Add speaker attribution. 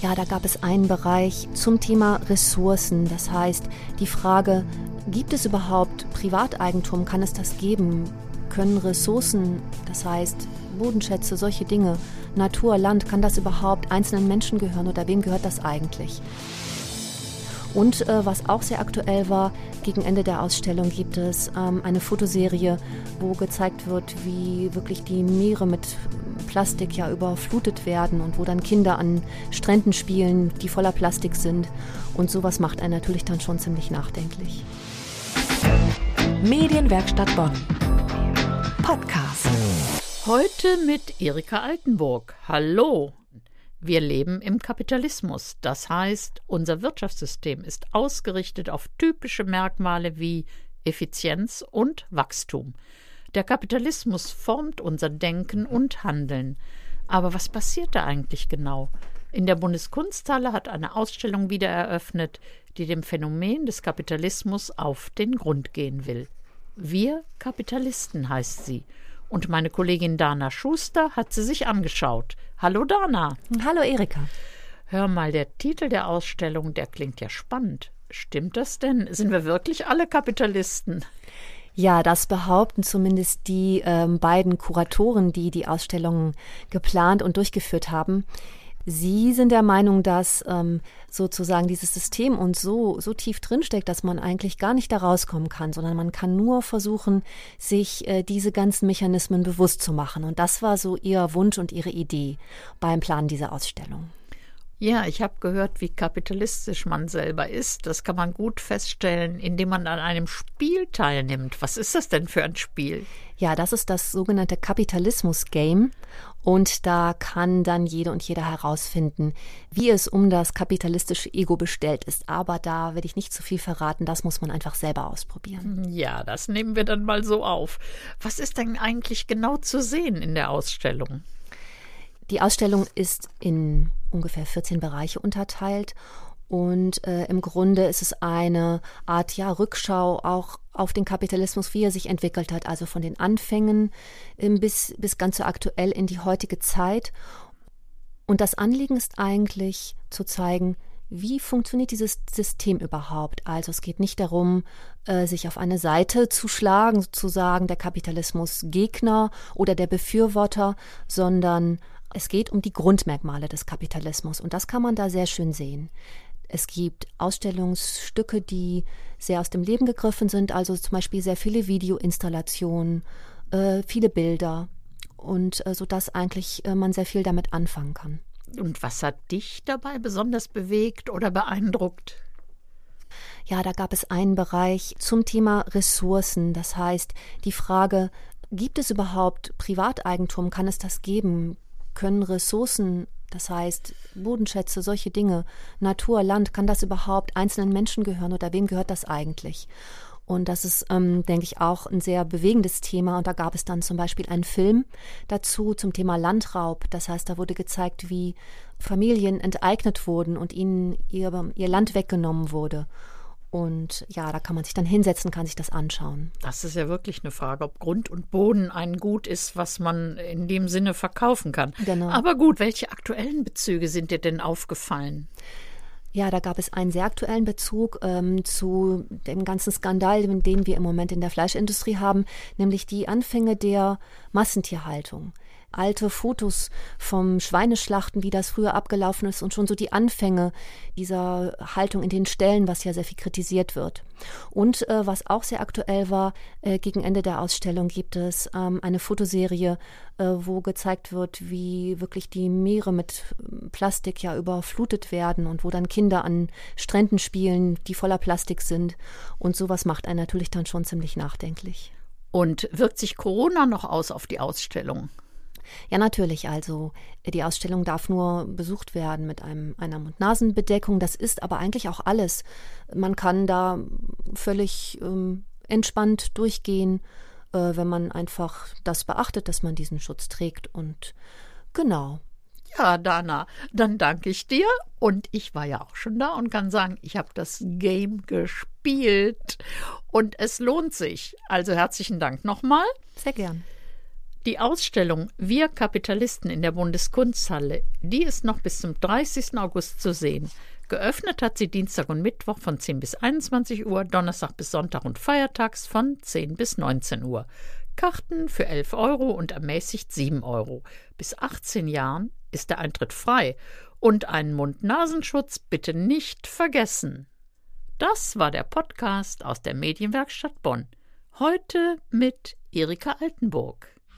Speaker 1: Ja, da gab es einen Bereich zum Thema Ressourcen. Das heißt, die Frage, gibt es überhaupt Privateigentum? Kann es das geben? Können Ressourcen, das heißt Bodenschätze, solche Dinge, Natur, Land, kann das überhaupt einzelnen Menschen gehören oder wem gehört das eigentlich? Und äh, was auch sehr aktuell war, gegen Ende der Ausstellung gibt es ähm, eine Fotoserie, wo gezeigt wird, wie wirklich die Meere mit Plastik ja überflutet werden und wo dann Kinder an Stränden spielen, die voller Plastik sind. Und sowas macht einen natürlich dann schon ziemlich nachdenklich.
Speaker 2: Medienwerkstatt Bonn. Podcast.
Speaker 3: Heute mit Erika Altenburg. Hallo. Wir leben im Kapitalismus. Das heißt, unser Wirtschaftssystem ist ausgerichtet auf typische Merkmale wie Effizienz und Wachstum. Der Kapitalismus formt unser Denken und Handeln. Aber was passiert da eigentlich genau? In der Bundeskunsthalle hat eine Ausstellung wieder eröffnet, die dem Phänomen des Kapitalismus auf den Grund gehen will. Wir Kapitalisten heißt sie. Und meine Kollegin Dana Schuster hat sie sich angeschaut. Hallo Dana.
Speaker 1: Hallo Erika.
Speaker 3: Hör mal, der Titel der Ausstellung, der klingt ja spannend. Stimmt das denn? Sind wir wirklich alle Kapitalisten?
Speaker 1: Ja, das behaupten zumindest die ähm, beiden Kuratoren, die die Ausstellung geplant und durchgeführt haben. Sie sind der Meinung, dass ähm, sozusagen dieses System uns so, so tief drinsteckt, dass man eigentlich gar nicht da rauskommen kann, sondern man kann nur versuchen, sich äh, diese ganzen Mechanismen bewusst zu machen. Und das war so ihr Wunsch und ihre Idee beim Plan dieser Ausstellung.
Speaker 3: Ja, ich habe gehört, wie kapitalistisch man selber ist. Das kann man gut feststellen, indem man an einem Spiel teilnimmt. Was ist das denn für ein Spiel?
Speaker 1: Ja, das ist das sogenannte Kapitalismus-Game. Und da kann dann jede und jeder herausfinden, wie es um das kapitalistische Ego bestellt ist. Aber da werde ich nicht zu viel verraten. Das muss man einfach selber ausprobieren.
Speaker 3: Ja, das nehmen wir dann mal so auf. Was ist denn eigentlich genau zu sehen in der Ausstellung?
Speaker 1: Die Ausstellung ist in ungefähr 14 Bereiche unterteilt und äh, im Grunde ist es eine Art ja, Rückschau auch auf den Kapitalismus, wie er sich entwickelt hat, also von den Anfängen ähm, bis, bis ganz so aktuell in die heutige Zeit. Und das Anliegen ist eigentlich zu zeigen, wie funktioniert dieses System überhaupt? Also es geht nicht darum, äh, sich auf eine Seite zu schlagen, sozusagen der Kapitalismus Gegner oder der Befürworter, sondern es geht um die Grundmerkmale des Kapitalismus und das kann man da sehr schön sehen. Es gibt Ausstellungsstücke, die sehr aus dem Leben gegriffen sind, also zum Beispiel sehr viele Videoinstallationen, äh, viele Bilder und äh, so dass eigentlich äh, man sehr viel damit anfangen kann.
Speaker 3: Und was hat dich dabei besonders bewegt oder beeindruckt?
Speaker 1: Ja, da gab es einen Bereich zum Thema Ressourcen. Das heißt, die Frage, gibt es überhaupt Privateigentum? Kann es das geben? Können Ressourcen, das heißt Bodenschätze, solche Dinge, Natur, Land, kann das überhaupt einzelnen Menschen gehören oder wem gehört das eigentlich? Und das ist, ähm, denke ich, auch ein sehr bewegendes Thema. Und da gab es dann zum Beispiel einen Film dazu zum Thema Landraub. Das heißt, da wurde gezeigt, wie Familien enteignet wurden und ihnen ihr, ihr Land weggenommen wurde. Und ja, da kann man sich dann hinsetzen, kann sich das anschauen.
Speaker 3: Das ist ja wirklich eine Frage, ob Grund und Boden ein Gut ist, was man in dem Sinne verkaufen kann. Genau. Aber gut, welche aktuellen Bezüge sind dir denn aufgefallen?
Speaker 1: Ja, da gab es einen sehr aktuellen Bezug ähm, zu dem ganzen Skandal, den wir im Moment in der Fleischindustrie haben, nämlich die Anfänge der Massentierhaltung alte Fotos vom Schweineschlachten, wie das früher abgelaufen ist und schon so die Anfänge dieser Haltung in den Ställen, was ja sehr viel kritisiert wird. Und äh, was auch sehr aktuell war, äh, gegen Ende der Ausstellung gibt es ähm, eine Fotoserie, äh, wo gezeigt wird, wie wirklich die Meere mit Plastik ja überflutet werden und wo dann Kinder an Stränden spielen, die voller Plastik sind. Und sowas macht einen natürlich dann schon ziemlich nachdenklich.
Speaker 3: Und wirkt sich Corona noch aus auf die Ausstellung?
Speaker 1: Ja, natürlich. Also die Ausstellung darf nur besucht werden mit einem, einer Mund-Nasen-Bedeckung. Das ist aber eigentlich auch alles. Man kann da völlig ähm, entspannt durchgehen, äh, wenn man einfach das beachtet, dass man diesen Schutz trägt. Und genau.
Speaker 3: Ja, Dana, dann danke ich dir. Und ich war ja auch schon da und kann sagen, ich habe das Game gespielt und es lohnt sich. Also herzlichen Dank nochmal.
Speaker 1: Sehr gern.
Speaker 3: Die Ausstellung Wir Kapitalisten in der Bundeskunsthalle, die ist noch bis zum 30. August zu sehen. Geöffnet hat sie Dienstag und Mittwoch von 10 bis 21 Uhr, Donnerstag bis Sonntag und feiertags von 10 bis 19 Uhr. Karten für 11 Euro und ermäßigt 7 Euro. Bis 18 Jahren ist der Eintritt frei. Und einen Mund-Nasenschutz bitte nicht vergessen. Das war der Podcast aus der Medienwerkstatt Bonn. Heute mit Erika Altenburg.